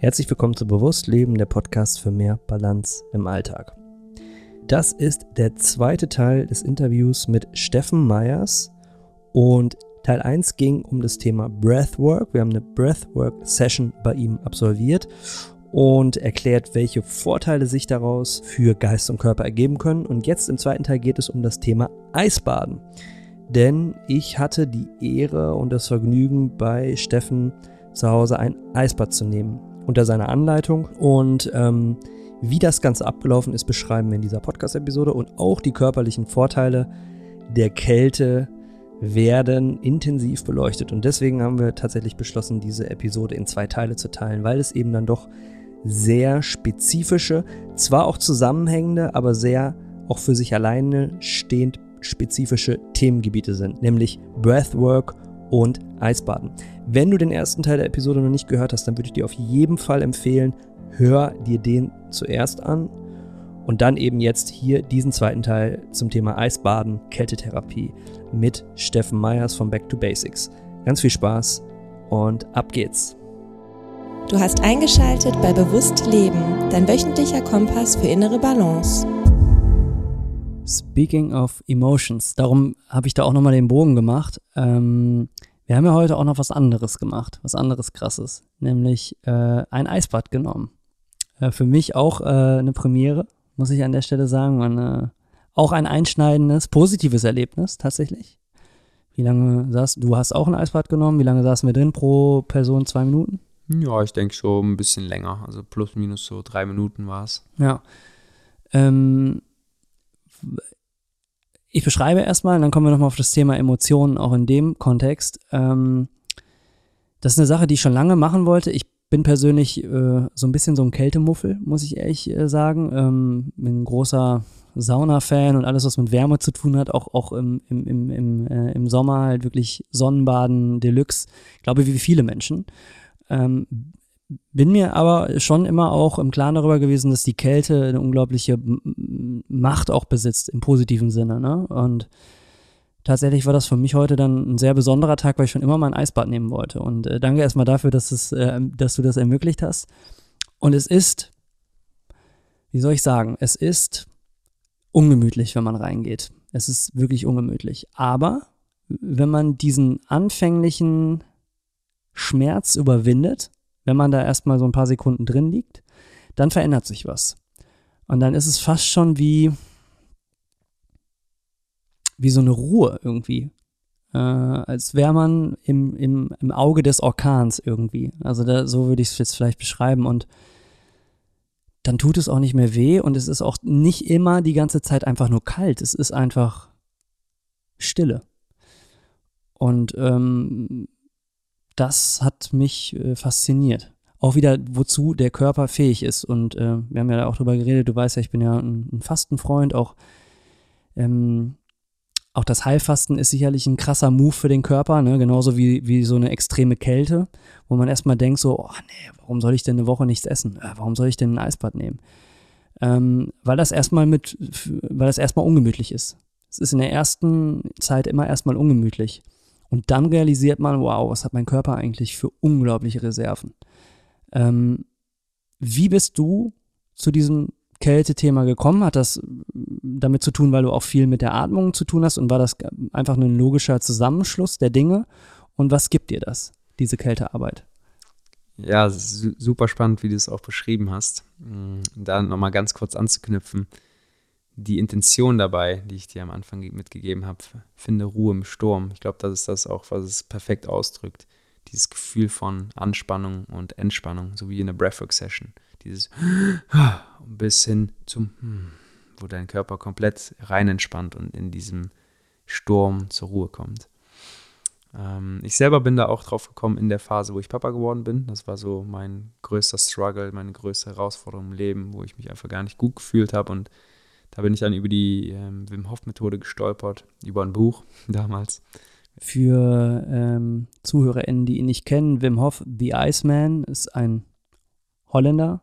Herzlich willkommen zu Bewusst Leben, der Podcast für mehr Balance im Alltag. Das ist der zweite Teil des Interviews mit Steffen Meyers und Teil 1 ging um das Thema Breathwork. Wir haben eine Breathwork-Session bei ihm absolviert und erklärt, welche Vorteile sich daraus für Geist und Körper ergeben können. Und jetzt im zweiten Teil geht es um das Thema Eisbaden. Denn ich hatte die Ehre und das Vergnügen, bei Steffen zu Hause ein Eisbad zu nehmen unter seiner Anleitung. Und ähm, wie das Ganze abgelaufen ist, beschreiben wir in dieser Podcast-Episode. Und auch die körperlichen Vorteile der Kälte werden intensiv beleuchtet. Und deswegen haben wir tatsächlich beschlossen, diese Episode in zwei Teile zu teilen, weil es eben dann doch sehr spezifische, zwar auch zusammenhängende, aber sehr auch für sich alleine stehend spezifische Themengebiete sind, nämlich Breathwork und Eisbaden. Wenn du den ersten Teil der Episode noch nicht gehört hast, dann würde ich dir auf jeden Fall empfehlen, hör dir den zuerst an und dann eben jetzt hier diesen zweiten Teil zum Thema Eisbaden, Kältetherapie mit Steffen Meyers von Back to Basics. Ganz viel Spaß und ab geht's. Du hast eingeschaltet bei Bewusst Leben, dein wöchentlicher Kompass für innere Balance. Speaking of Emotions, darum habe ich da auch nochmal den Bogen gemacht. Ähm, wir haben ja heute auch noch was anderes gemacht, was anderes krasses, nämlich äh, ein Eisbad genommen. Äh, für mich auch äh, eine Premiere, muss ich an der Stelle sagen. Äh, auch ein einschneidendes, positives Erlebnis tatsächlich. Wie lange saß du? hast auch ein Eisbad genommen. Wie lange saßen wir drin pro Person? Zwei Minuten? Ja, ich denke so ein bisschen länger. Also plus minus so drei Minuten war es. Ja. Ähm, ich beschreibe erstmal, dann kommen wir nochmal auf das Thema Emotionen auch in dem Kontext. Ähm, das ist eine Sache, die ich schon lange machen wollte. Ich bin persönlich äh, so ein bisschen so ein Kältemuffel, muss ich ehrlich äh, sagen. Ähm, bin ein großer Sauna-Fan und alles, was mit Wärme zu tun hat, auch, auch im, im, im, im, äh, im Sommer halt wirklich Sonnenbaden Deluxe. Ich glaube, wie viele Menschen. Ähm, bin mir aber schon immer auch im Klaren darüber gewesen, dass die Kälte eine unglaubliche Macht auch besitzt, im positiven Sinne. Ne? Und tatsächlich war das für mich heute dann ein sehr besonderer Tag, weil ich schon immer mal ein Eisbad nehmen wollte. Und äh, danke erstmal dafür, dass, es, äh, dass du das ermöglicht hast. Und es ist, wie soll ich sagen, es ist ungemütlich, wenn man reingeht. Es ist wirklich ungemütlich. Aber wenn man diesen anfänglichen Schmerz überwindet, wenn man da erstmal so ein paar Sekunden drin liegt, dann verändert sich was. Und dann ist es fast schon wie, wie so eine Ruhe irgendwie. Äh, als wäre man im, im, im Auge des Orkans irgendwie. Also da, so würde ich es jetzt vielleicht beschreiben. Und dann tut es auch nicht mehr weh und es ist auch nicht immer die ganze Zeit einfach nur kalt. Es ist einfach Stille. Und ähm, das hat mich äh, fasziniert. Auch wieder, wozu der Körper fähig ist. Und äh, wir haben ja auch drüber geredet, du weißt ja, ich bin ja ein, ein Fastenfreund, auch, ähm, auch das Heilfasten ist sicherlich ein krasser Move für den Körper, ne? genauso wie, wie so eine extreme Kälte, wo man erstmal denkt so, oh nee, warum soll ich denn eine Woche nichts essen? Äh, warum soll ich denn ein Eisbad nehmen? Ähm, weil das erstmal mit, weil das erstmal ungemütlich ist. Es ist in der ersten Zeit immer erstmal ungemütlich. Und dann realisiert man, wow, was hat mein Körper eigentlich für unglaubliche Reserven. Ähm, wie bist du zu diesem Kältethema gekommen? Hat das damit zu tun, weil du auch viel mit der Atmung zu tun hast und war das einfach ein logischer Zusammenschluss der Dinge? Und was gibt dir das, diese Kältearbeit? Ja, super spannend, wie du es auch beschrieben hast. Mm, da nochmal ganz kurz anzuknüpfen die Intention dabei, die ich dir am Anfang mitgegeben habe, finde Ruhe im Sturm. Ich glaube, das ist das auch, was es perfekt ausdrückt. Dieses Gefühl von Anspannung und Entspannung, so wie in einer Breathwork-Session. Dieses bis hin zum, hm, wo dein Körper komplett rein entspannt und in diesem Sturm zur Ruhe kommt. Ähm, ich selber bin da auch drauf gekommen in der Phase, wo ich Papa geworden bin. Das war so mein größter Struggle, meine größte Herausforderung im Leben, wo ich mich einfach gar nicht gut gefühlt habe und da bin ich dann über die ähm, Wim Hof Methode gestolpert, über ein Buch damals. Für ähm, ZuhörerInnen, die ihn nicht kennen, Wim Hof, The Iceman, ist ein Holländer,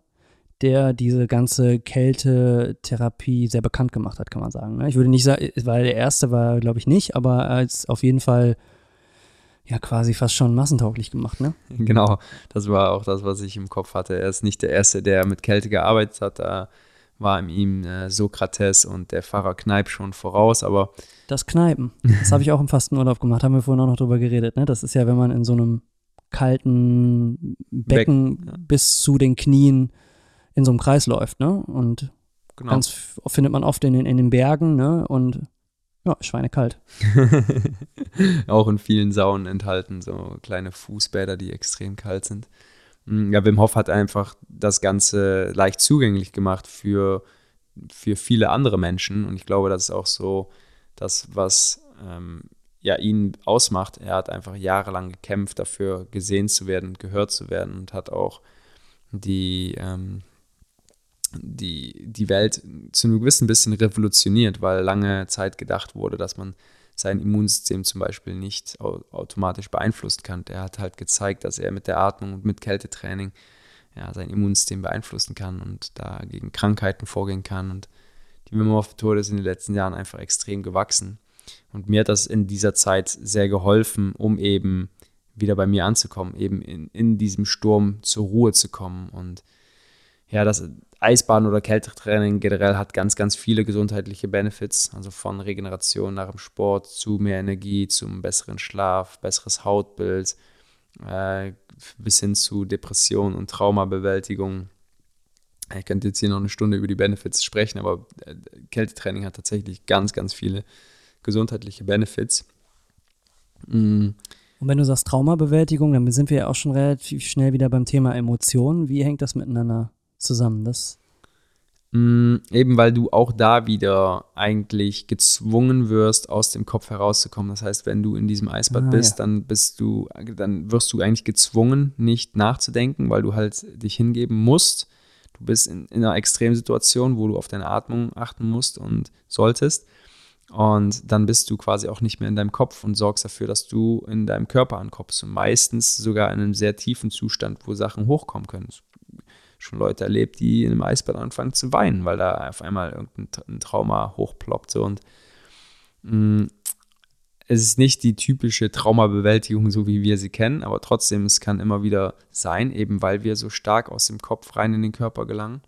der diese ganze Kältetherapie sehr bekannt gemacht hat, kann man sagen. Ne? Ich würde nicht sagen, weil der erste war, glaube ich, nicht, aber als auf jeden Fall ja quasi fast schon massentauglich gemacht, ne? Genau, das war auch das, was ich im Kopf hatte. Er ist nicht der Erste, der mit Kälte gearbeitet hat. Da war ihm äh, Sokrates und der Pfarrer Kneip schon voraus, aber. Das Kneipen, das habe ich auch im Fastenurlaub gemacht, haben wir vorhin auch noch drüber geredet, ne? Das ist ja, wenn man in so einem kalten Becken Beck, ja. bis zu den Knien in so einem Kreis läuft, ne? Und genau. ganz findet man oft in den, in den Bergen, ne? Und ja, schweinekalt. auch in vielen Saunen enthalten, so kleine Fußbäder, die extrem kalt sind. Mm, ja, Wim Hof hat einfach das Ganze leicht zugänglich gemacht für, für viele andere Menschen. Und ich glaube, das ist auch so das, was ähm, ja, ihn ausmacht. Er hat einfach jahrelang gekämpft dafür, gesehen zu werden gehört zu werden und hat auch die, ähm, die, die Welt zu einem gewissen bisschen revolutioniert, weil lange Zeit gedacht wurde, dass man sein Immunsystem zum Beispiel nicht automatisch beeinflussen kann. Der hat halt gezeigt, dass er mit der Atmung und mit Kältetraining ja, sein Immunsystem beeinflussen kann und da gegen Krankheiten vorgehen kann. Und die Wim Hof-Methode ist in den letzten Jahren einfach extrem gewachsen. Und mir hat das in dieser Zeit sehr geholfen, um eben wieder bei mir anzukommen, eben in, in diesem Sturm zur Ruhe zu kommen. Und ja, das Eisbaden oder Kältetraining generell hat ganz, ganz viele gesundheitliche Benefits, also von Regeneration nach dem Sport zu mehr Energie, zum besseren Schlaf, besseres Hautbild, äh, bis hin zu Depression und Traumabewältigung. Ich könnte jetzt hier noch eine Stunde über die Benefits sprechen, aber äh, Kältetraining hat tatsächlich ganz, ganz viele gesundheitliche Benefits. Mm. Und wenn du sagst Traumabewältigung, dann sind wir ja auch schon relativ schnell wieder beim Thema Emotionen. Wie hängt das miteinander zusammen? Das mm, Eben weil du auch da wieder eigentlich gezwungen wirst, aus dem Kopf herauszukommen. Das heißt, wenn du in diesem Eisbad ah, bist, ja. dann bist du, dann wirst du eigentlich gezwungen, nicht nachzudenken, weil du halt dich hingeben musst. Du bist in, in einer Extremsituation, wo du auf deine Atmung achten musst und solltest. Und dann bist du quasi auch nicht mehr in deinem Kopf und sorgst dafür, dass du in deinem Körper ankommst. Und meistens sogar in einem sehr tiefen Zustand, wo Sachen hochkommen können. Schon Leute erlebt, die in einem Eisbad anfangen zu weinen, weil da auf einmal irgendein Trauma hochploppt. Und mh, mm, es ist nicht die typische Traumabewältigung, so wie wir sie kennen, aber trotzdem, es kann immer wieder sein, eben weil wir so stark aus dem Kopf rein in den Körper gelangen.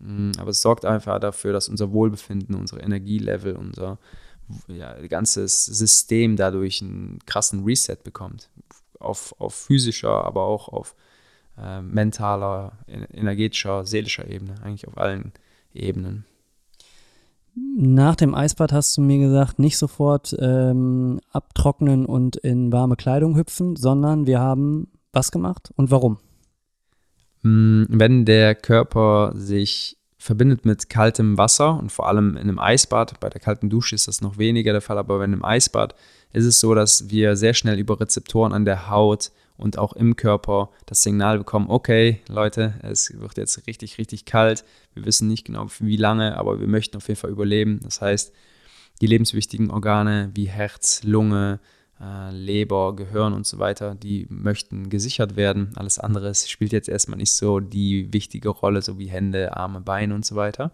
Mm, aber es sorgt einfach dafür, dass unser Wohlbefinden, unsere Energielevel, unser ja, ganzes System dadurch einen krassen Reset bekommt. Auf, auf physischer, aber auch auf äh, mentaler, energetischer, seelischer Ebene, eigentlich auf allen Ebenen. Nach dem Eisbad hast du mir gesagt, nicht sofort ähm, abtrocknen und in warme Kleidung hüpfen, sondern wir haben was gemacht und warum? Mm, wenn der Körper sich verbindet mit kaltem Wasser und vor allem in einem Eisbad, bei der kalten Dusche ist das noch weniger der Fall, aber bei einem Eisbad ist es so, dass wir sehr schnell über Rezeptoren an der Haut und auch im Körper das Signal bekommen, okay, Leute, es wird jetzt richtig, richtig kalt. Wir wissen nicht genau, wie lange, aber wir möchten auf jeden Fall überleben. Das heißt, die lebenswichtigen Organe wie Herz, Lunge, äh, Leber, Gehirn und so weiter, die möchten gesichert werden. Alles andere spielt jetzt erstmal nicht so die wichtige Rolle, so wie Hände, Arme, Beine und so weiter.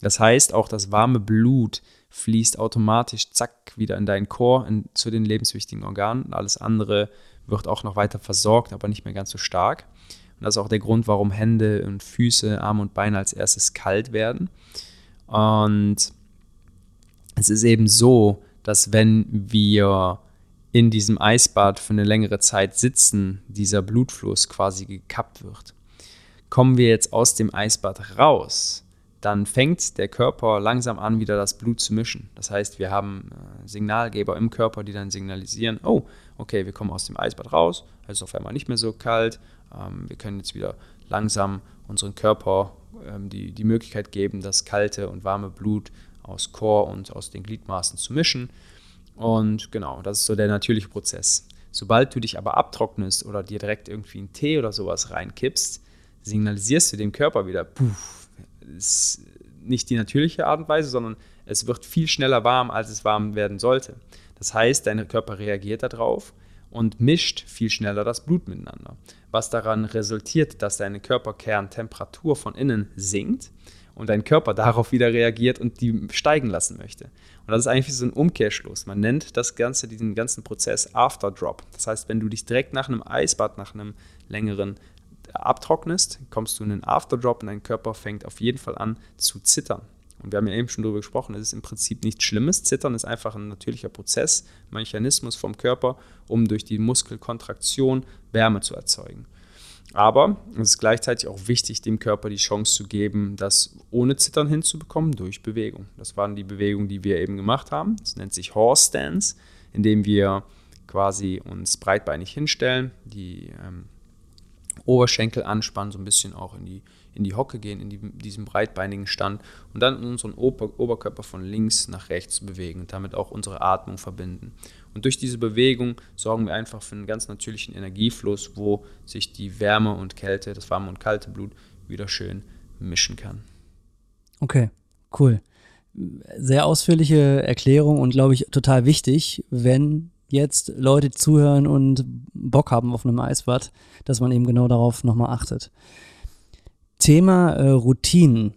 Das heißt, auch das warme Blut fließt automatisch, zack, wieder in deinen Chor, in, zu den lebenswichtigen Organen. Alles andere wird auch noch weiter versorgt, aber nicht mehr ganz so stark. Und das ist auch der Grund, warum Hände und Füße, Arme und Beine als erstes kalt werden. Und es ist eben so, dass wenn wir in diesem Eisbad für eine längere Zeit sitzen, dieser Blutfluss quasi gekappt wird. Kommen wir jetzt aus dem Eisbad raus, dann fängt der Körper langsam an, wieder das Blut zu mischen. Das heißt, wir haben äh, Signalgeber im Körper, die dann signalisieren, oh, okay, wir kommen aus dem Eisbad raus, es ist auf einmal nicht mehr so kalt, ähm, wir können jetzt wieder langsam unseren Körper ähm, die, die Möglichkeit geben, das kalte und warme Blut aus Chor und aus den Gliedmaßen zu mischen. Und genau, das ist so der natürliche Prozess. Sobald du dich aber abtrocknest oder dir direkt irgendwie einen Tee oder sowas reinkippst, signalisierst du dem Körper wieder, puh, ist nicht die natürliche Art und Weise, sondern es wird viel schneller warm, als es warm werden sollte. Das heißt, dein Körper reagiert darauf und mischt viel schneller das Blut miteinander, was daran resultiert, dass deine Körperkerntemperatur von innen sinkt und dein Körper darauf wieder reagiert und die steigen lassen möchte. Und das ist eigentlich so ein Umkehrschluss. Man nennt das Ganze, diesen ganzen Prozess Afterdrop. Das heißt, wenn du dich direkt nach einem Eisbad, nach einem längeren abtrocknest, kommst du in einen Afterdrop und dein Körper fängt auf jeden Fall an zu zittern. Und wir haben ja eben schon darüber gesprochen, es ist im Prinzip nichts Schlimmes. Zittern ist einfach ein natürlicher Prozess, Mechanismus vom Körper, um durch die Muskelkontraktion Wärme zu erzeugen. Aber es ist gleichzeitig auch wichtig, dem Körper die Chance zu geben, das ohne Zittern hinzubekommen durch Bewegung. Das waren die Bewegungen, die wir eben gemacht haben. Das nennt sich Horse Stance, indem wir quasi uns breitbeinig hinstellen, die ähm, Oberschenkel anspannen, so ein bisschen auch in die, in die Hocke gehen, in die, diesen breitbeinigen Stand und dann unseren Ober Oberkörper von links nach rechts bewegen und damit auch unsere Atmung verbinden. Und durch diese Bewegung sorgen wir einfach für einen ganz natürlichen Energiefluss, wo sich die Wärme und Kälte, das warme und kalte Blut wieder schön mischen kann. Okay, cool. Sehr ausführliche Erklärung und glaube ich total wichtig, wenn jetzt Leute zuhören und Bock haben auf einem Eisbad, dass man eben genau darauf nochmal achtet. Thema äh, Routinen.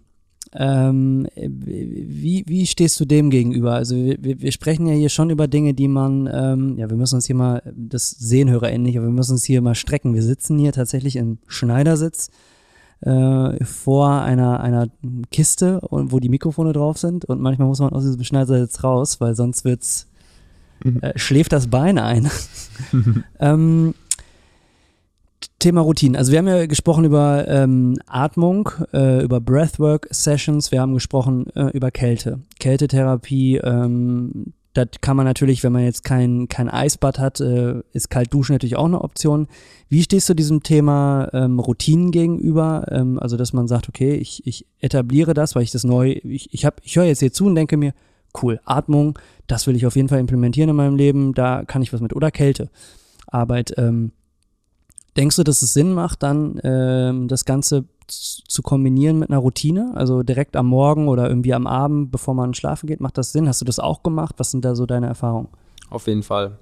Ähm, wie, wie stehst du dem gegenüber? Also wir, wir sprechen ja hier schon über Dinge, die man, ähm, ja, wir müssen uns hier mal, das sehen HörerInnen nicht, aber wir müssen uns hier mal strecken. Wir sitzen hier tatsächlich im Schneidersitz äh, vor einer, einer Kiste, wo die Mikrofone drauf sind und manchmal muss man aus diesem Schneidersitz raus, weil sonst wird's, mhm. äh, schläft das Bein ein. ähm, Thema Routinen. Also wir haben ja gesprochen über ähm, Atmung, äh, über Breathwork-Sessions, wir haben gesprochen äh, über Kälte. Kältetherapie, ähm, das kann man natürlich, wenn man jetzt kein, kein Eisbad hat, äh, ist kalt duschen natürlich auch eine Option. Wie stehst du diesem Thema ähm, Routinen gegenüber? Ähm, also dass man sagt, okay, ich, ich etabliere das, weil ich das neu, ich, ich, hab, ich höre jetzt hier zu und denke mir, cool, Atmung, das will ich auf jeden Fall implementieren in meinem Leben, da kann ich was mit. Oder Kälte. Arbeit. Ähm, Denkst du, dass es Sinn macht, dann ähm, das Ganze zu kombinieren mit einer Routine? Also direkt am Morgen oder irgendwie am Abend, bevor man schlafen geht, macht das Sinn? Hast du das auch gemacht? Was sind da so deine Erfahrungen? Auf jeden Fall.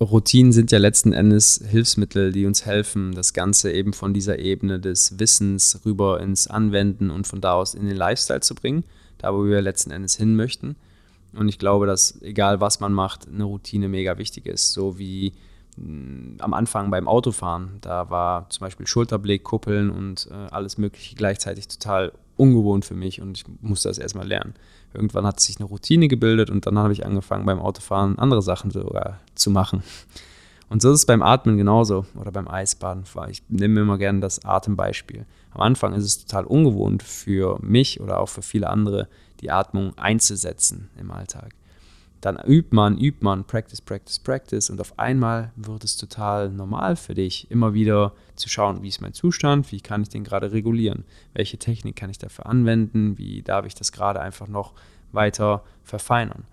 Routinen sind ja letzten Endes Hilfsmittel, die uns helfen, das Ganze eben von dieser Ebene des Wissens rüber ins Anwenden und von da aus in den Lifestyle zu bringen, da wo wir letzten Endes hin möchten. Und ich glaube, dass egal was man macht, eine Routine mega wichtig ist. So wie am Anfang beim Autofahren, da war zum Beispiel Schulterblick, Kuppeln und äh, alles Mögliche gleichzeitig total ungewohnt für mich und ich musste das erstmal lernen. Irgendwann hat sich eine Routine gebildet und dann habe ich angefangen beim Autofahren andere Sachen sogar zu machen. Und so ist es beim Atmen genauso oder beim Eisbaden. Ich nehme immer gerne das Atembeispiel. Am Anfang ist es total ungewohnt für mich oder auch für viele andere, die Atmung einzusetzen im Alltag dann übt man, übt man, practice, practice, practice und auf einmal wird es total normal für dich, immer wieder zu schauen, wie ist mein Zustand, wie kann ich den gerade regulieren, welche Technik kann ich dafür anwenden, wie darf ich das gerade einfach noch weiter verfeinern.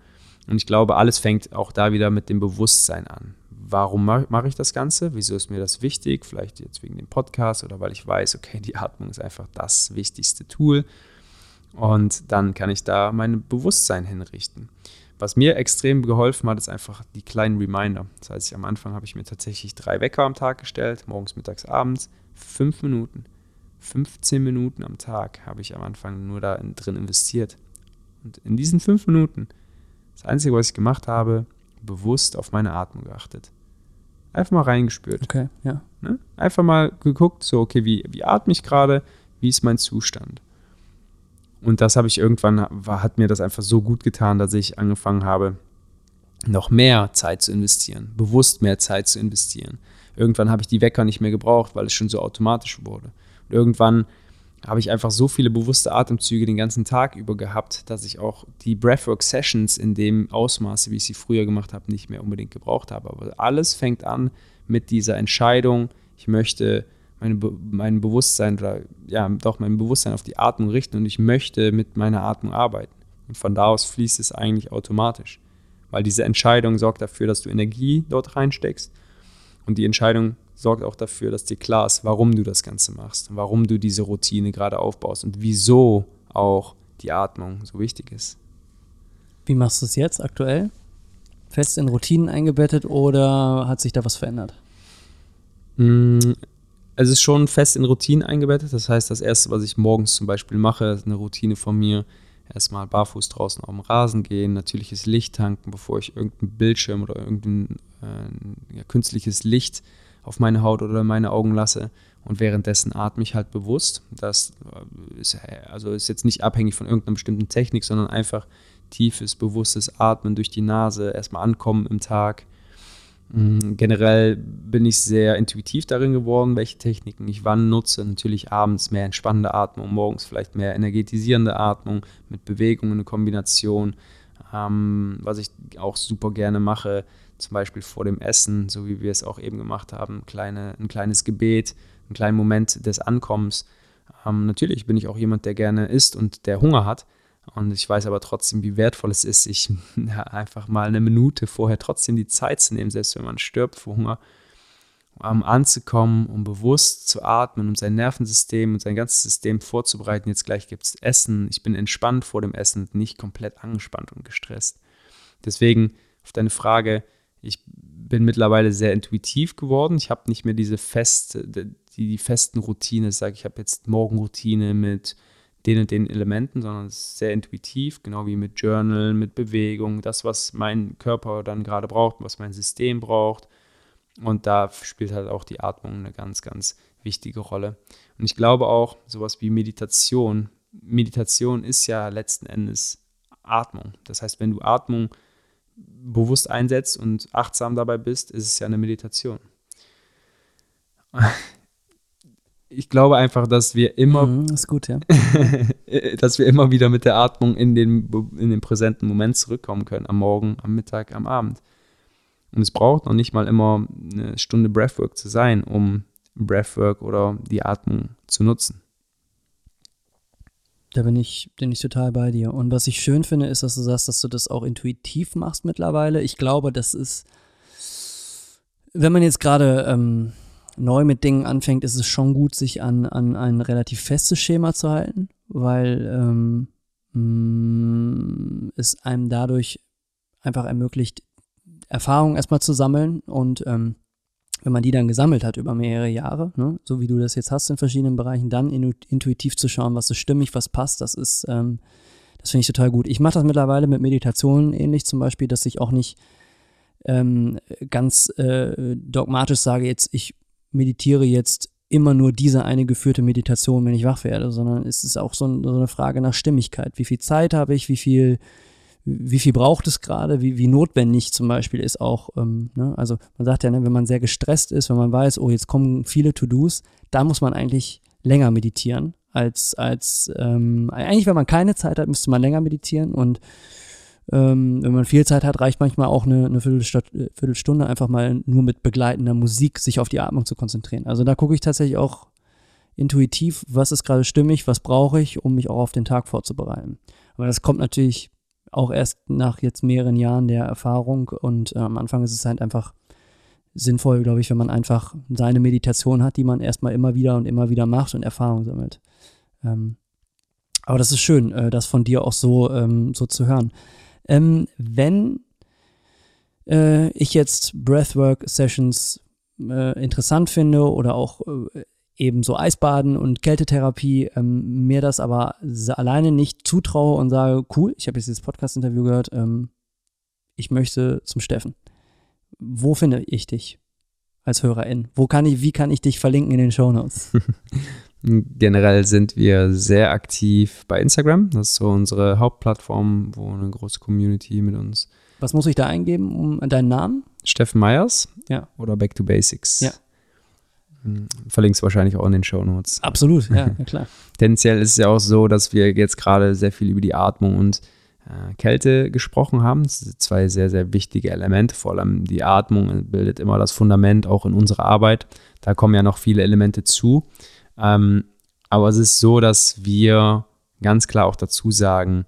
Und ich glaube, alles fängt auch da wieder mit dem Bewusstsein an. Warum mache ich das Ganze? Wieso ist mir das wichtig? Vielleicht jetzt wegen dem Podcast oder weil ich weiß, okay, die Atmung ist einfach das wichtigste Tool. Und dann kann ich da mein Bewusstsein hinrichten. Was mir extrem geholfen hat, ist einfach die kleinen Reminder. Das heißt, am Anfang habe ich mir tatsächlich drei Wecker am Tag gestellt, morgens, mittags, abends, fünf Minuten. 15 Minuten am Tag habe ich am Anfang nur da drin investiert. Und in diesen fünf Minuten, das Einzige, was ich gemacht habe, bewusst auf meine Atmung geachtet. Einfach mal reingespürt. Okay, ja. Ne? Einfach mal geguckt, so, okay, wie, wie atme ich gerade, wie ist mein Zustand? Und das habe ich irgendwann, war, hat mir das einfach so gut getan, dass ich angefangen habe, noch mehr Zeit zu investieren, bewusst mehr Zeit zu investieren. Irgendwann habe ich die Wecker nicht mehr gebraucht, weil es schon so automatisch wurde. Und irgendwann habe ich einfach so viele bewusste Atemzüge den ganzen Tag über gehabt, dass ich auch die Breathwork-Sessions in dem Ausmaße, wie ich sie früher gemacht habe, nicht mehr unbedingt gebraucht habe. Aber alles fängt an mit dieser Entscheidung, ich möchte meine, mein Bewusstsein oder ja, doch mein Bewusstsein auf die Atmung richten und ich möchte mit meiner Atmung arbeiten. Und von da aus fließt es eigentlich automatisch. Weil diese Entscheidung sorgt dafür, dass du Energie dort reinsteckst. Und die Entscheidung sorgt auch dafür, dass dir klar ist, warum du das Ganze machst, warum du diese Routine gerade aufbaust und wieso auch die Atmung so wichtig ist. Wie machst du es jetzt aktuell? Fest in Routinen eingebettet oder hat sich da was verändert? Es ist schon fest in Routinen eingebettet. Das heißt, das Erste, was ich morgens zum Beispiel mache, ist eine Routine von mir. Erstmal barfuß draußen auf dem Rasen gehen, natürliches Licht tanken, bevor ich irgendeinen Bildschirm oder irgendein äh, ja, künstliches Licht auf meine Haut oder meine Augen lasse. Und währenddessen atme ich halt bewusst. Das äh, ist, also ist jetzt nicht abhängig von irgendeiner bestimmten Technik, sondern einfach tiefes, bewusstes Atmen durch die Nase, erstmal ankommen im Tag generell bin ich sehr intuitiv darin geworden, welche Techniken ich wann nutze. Natürlich abends mehr entspannende Atmung, morgens vielleicht mehr energetisierende Atmung mit Bewegung in Kombination. Ähm, was ich auch super gerne mache, zum Beispiel vor dem Essen, so wie wir es auch eben gemacht haben, kleine, ein kleines Gebet, einen kleinen Moment des Ankommens. Ähm, natürlich bin ich auch jemand, der gerne isst und der Hunger hat. Und ich weiß aber trotzdem, wie wertvoll es ist, sich ja, einfach mal eine Minute vorher trotzdem die Zeit zu nehmen, selbst wenn man stirbt vor Hunger, um anzukommen, um bewusst zu atmen, um sein Nervensystem und sein ganzes System vorzubereiten. Jetzt gleich gibt es Essen. Ich bin entspannt vor dem Essen, nicht komplett angespannt und gestresst. Deswegen auf deine Frage, ich bin mittlerweile sehr intuitiv geworden. Ich habe nicht mehr diese feste, die, die festen Routinen. Ich sage, ich habe jetzt Morgenroutine mit den und den Elementen, sondern es ist sehr intuitiv, genau wie mit Journal, mit Bewegung, das, was mein Körper dann gerade braucht, was mein System braucht. Und da spielt halt auch die Atmung eine ganz, ganz wichtige Rolle. Und ich glaube auch, sowas wie Meditation, Meditation ist ja letzten Endes Atmung. Das heißt, wenn du Atmung bewusst einsetzt und achtsam dabei bist, ist es ja eine Meditation ich glaube einfach, dass wir immer, mhm, ist gut, ja. dass wir immer wieder mit der Atmung in den, in den präsenten Moment zurückkommen können, am Morgen, am Mittag, am Abend. Und es braucht noch nicht mal immer eine Stunde Breathwork zu sein, um Breathwork oder die Atmung zu nutzen. Da bin ich, bin ich total bei dir. Und was ich schön finde, ist, dass du sagst, dass du das auch intuitiv machst mittlerweile. Ich glaube, das ist, wenn man jetzt gerade ähm, neu mit Dingen anfängt, ist es schon gut, sich an, an ein relativ festes Schema zu halten, weil ähm, mh, mm, es einem dadurch einfach ermöglicht, Erfahrungen erstmal zu sammeln und ähm, wenn man die dann gesammelt hat über mehrere Jahre, ne, so wie du das jetzt hast in verschiedenen Bereichen, dann intuitiv zu schauen, was ist stimmig, was passt, das ist, ähm, das finde ich total gut. Ich mache das mittlerweile mit Meditationen ähnlich, zum Beispiel, dass ich auch nicht ähm, ganz äh, dogmatisch sage, jetzt ich meditiere jetzt immer nur diese eine geführte Meditation, wenn ich wach werde, sondern es ist auch so, so eine Frage nach Stimmigkeit. Wie viel Zeit habe ich, wie viel, wie viel braucht es gerade, wie, wie notwendig zum Beispiel ist auch, ähm, ne? also man sagt ja, ne, wenn man sehr gestresst ist, wenn man weiß, oh, jetzt kommen viele To-Dos, da muss man eigentlich länger meditieren, als, als ähm, eigentlich, wenn man keine Zeit hat, müsste man länger meditieren und ähm, wenn man viel Zeit hat, reicht manchmal auch eine, eine äh, Viertelstunde, einfach mal nur mit begleitender Musik sich auf die Atmung zu konzentrieren. Also da gucke ich tatsächlich auch intuitiv, was ist gerade stimmig, was brauche ich, um mich auch auf den Tag vorzubereiten. Aber das kommt natürlich auch erst nach jetzt mehreren Jahren der Erfahrung und äh, am Anfang ist es halt einfach sinnvoll, glaube ich, wenn man einfach seine Meditation hat, die man erstmal immer wieder und immer wieder macht und Erfahrung sammelt. Ähm, aber das ist schön, äh, das von dir auch so, ähm, so zu hören. Ähm, wenn äh, ich jetzt Breathwork-Sessions äh, interessant finde oder auch äh, eben so Eisbaden und Kältetherapie, ähm, mir das aber alleine nicht zutraue und sage, cool, ich habe jetzt dieses Podcast-Interview gehört, ähm, ich möchte zum Steffen. Wo finde ich dich als Hörerin? Wo kann ich, wie kann ich dich verlinken in den Show Notes? Generell sind wir sehr aktiv bei Instagram. Das ist so unsere Hauptplattform, wo eine große Community mit uns. Was muss ich da eingeben um deinen Namen? Steffen Meyers. Ja. Oder Back to Basics. Ja. Hm, verlinkst wahrscheinlich auch in den Show Notes. Absolut, ja, ja klar. Tendenziell ist es ja auch so, dass wir jetzt gerade sehr viel über die Atmung und äh, Kälte gesprochen haben. Das sind zwei sehr, sehr wichtige Elemente. Vor allem die Atmung bildet immer das Fundament auch in unserer Arbeit. Da kommen ja noch viele Elemente zu. Ähm, aber es ist so, dass wir ganz klar auch dazu sagen,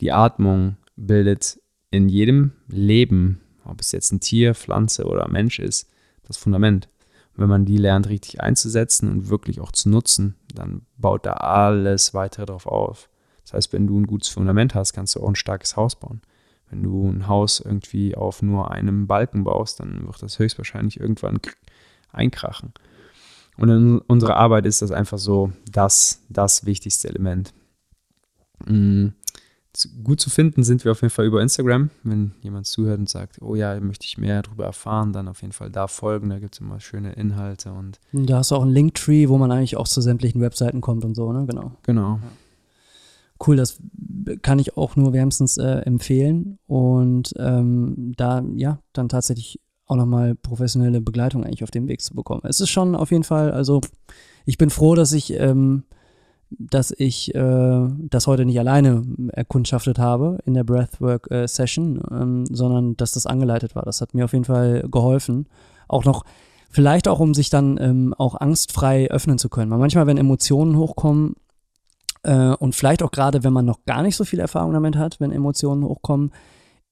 die Atmung bildet in jedem Leben, ob es jetzt ein Tier, Pflanze oder Mensch ist, das Fundament. Und wenn man die lernt, richtig einzusetzen und wirklich auch zu nutzen, dann baut da alles weitere drauf auf. Das heißt, wenn du ein gutes Fundament hast, kannst du auch ein starkes Haus bauen. Wenn du ein Haus irgendwie auf nur einem Balken baust, dann wird das höchstwahrscheinlich irgendwann einkrachen. Und in unserer Arbeit ist das einfach so das, das wichtigste Element. Mhm gut zu finden sind wir auf jeden Fall über Instagram. Wenn jemand zuhört und sagt, oh ja, möchte ich mehr darüber erfahren, dann auf jeden Fall da folgen. Da gibt es immer schöne Inhalte und. Da hast du auch einen Linktree, wo man eigentlich auch zu sämtlichen Webseiten kommt und so, ne? Genau. Genau. Cool, das kann ich auch nur wärmstens äh, empfehlen. Und ähm, da, ja, dann tatsächlich auch nochmal professionelle Begleitung eigentlich auf dem Weg zu bekommen. Es ist schon auf jeden Fall, also ich bin froh, dass ich ähm, dass ich äh, das heute nicht alleine erkundschaftet habe in der Breathwork-Session, äh, ähm, sondern dass das angeleitet war. Das hat mir auf jeden Fall geholfen. Auch noch, vielleicht auch, um sich dann ähm, auch angstfrei öffnen zu können. Weil manchmal, wenn Emotionen hochkommen, äh, und vielleicht auch gerade, wenn man noch gar nicht so viel Erfahrung damit hat, wenn Emotionen hochkommen,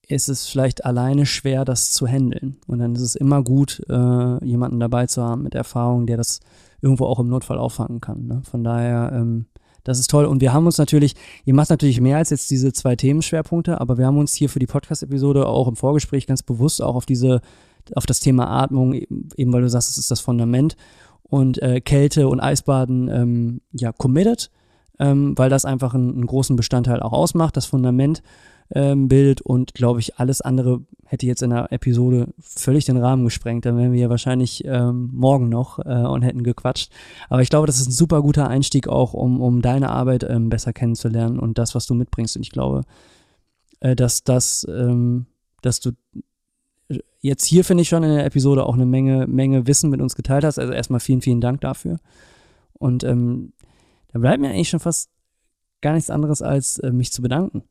ist es vielleicht alleine schwer, das zu handeln. Und dann ist es immer gut, äh, jemanden dabei zu haben mit Erfahrung, der das irgendwo auch im Notfall auffangen kann. Ne? Von daher, ähm, das ist toll. Und wir haben uns natürlich, ihr macht natürlich mehr als jetzt diese zwei Themenschwerpunkte, aber wir haben uns hier für die Podcast-Episode auch im Vorgespräch ganz bewusst auch auf diese, auf das Thema Atmung, eben weil du sagst, es ist das Fundament und äh, Kälte und Eisbaden ähm, ja committed, ähm, weil das einfach einen, einen großen Bestandteil auch ausmacht, das Fundament ähm, bildet und glaube ich, alles andere hätte jetzt in der Episode völlig den Rahmen gesprengt. Dann wären wir ja wahrscheinlich ähm, morgen noch äh, und hätten gequatscht. Aber ich glaube, das ist ein super guter Einstieg auch, um, um deine Arbeit ähm, besser kennenzulernen und das, was du mitbringst. Und ich glaube, äh, dass das, ähm, dass du jetzt hier finde ich schon in der Episode auch eine Menge, Menge Wissen mit uns geteilt hast. Also erstmal vielen, vielen Dank dafür. Und ähm, da bleibt mir eigentlich schon fast gar nichts anderes, als äh, mich zu bedanken.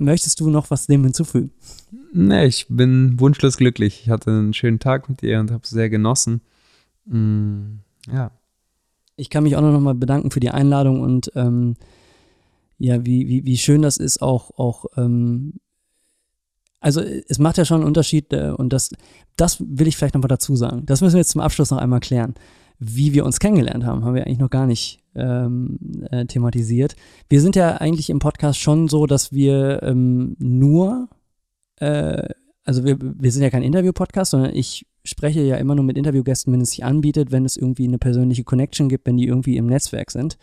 Möchtest du noch was dem hinzufügen? Nee, ich bin wunschlos glücklich. Ich hatte einen schönen Tag mit dir und habe es sehr genossen. Mm, ja. Ich kann mich auch noch mal bedanken für die Einladung und ähm, ja, wie, wie, wie schön das ist, auch, auch ähm, also es macht ja schon einen Unterschied äh, und das, das will ich vielleicht noch mal dazu sagen. Das müssen wir jetzt zum Abschluss noch einmal klären wie wir uns kennengelernt haben, haben wir eigentlich noch gar nicht ähm, äh, thematisiert. Wir sind ja eigentlich im Podcast schon so, dass wir ähm, nur, äh, also wir, wir sind ja kein Interview-Podcast, sondern ich spreche ja immer nur mit Interviewgästen, wenn es sich anbietet, wenn es irgendwie eine persönliche Connection gibt, wenn die irgendwie im Netzwerk sind.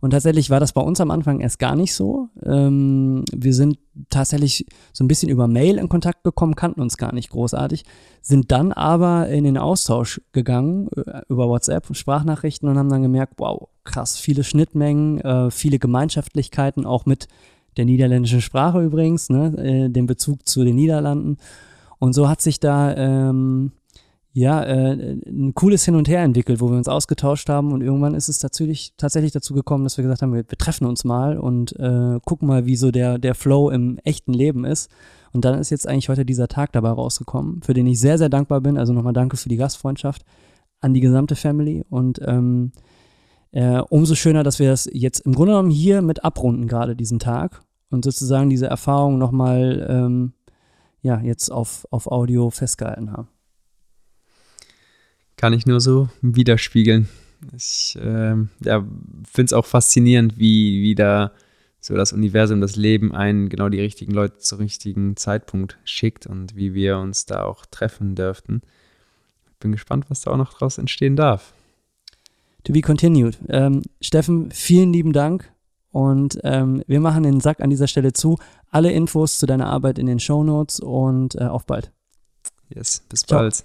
Und tatsächlich war das bei uns am Anfang erst gar nicht so. Ähm, wir sind tatsächlich so ein bisschen über Mail in Kontakt gekommen, kannten uns gar nicht großartig, sind dann aber in den Austausch gegangen äh, über WhatsApp, Sprachnachrichten und haben dann gemerkt, wow, krass, viele Schnittmengen, äh, viele Gemeinschaftlichkeiten, auch mit der niederländischen Sprache übrigens, ne, äh, den Bezug zu den Niederlanden. Und so hat sich da ähm, ja, äh, ein cooles Hin und Her entwickelt, wo wir uns ausgetauscht haben und irgendwann ist es tatsächlich, tatsächlich dazu gekommen, dass wir gesagt haben, wir, wir treffen uns mal und äh, gucken mal, wie so der, der Flow im echten Leben ist. Und dann ist jetzt eigentlich heute dieser Tag dabei rausgekommen, für den ich sehr, sehr dankbar bin. Also nochmal danke für die Gastfreundschaft an die gesamte Family und ähm, äh, umso schöner, dass wir das jetzt im Grunde genommen hier mit abrunden, gerade diesen Tag und sozusagen diese Erfahrung nochmal ähm, ja, jetzt auf, auf Audio festgehalten haben kann ich nur so widerspiegeln. Ich äh, ja, finde es auch faszinierend, wie, wie da so das Universum, das Leben einen genau die richtigen Leute zum richtigen Zeitpunkt schickt und wie wir uns da auch treffen dürften. Bin gespannt, was da auch noch draus entstehen darf. To be continued. Ähm, Steffen, vielen lieben Dank und ähm, wir machen den Sack an dieser Stelle zu. Alle Infos zu deiner Arbeit in den Show Notes und äh, auf bald. Yes, bis Ciao. bald.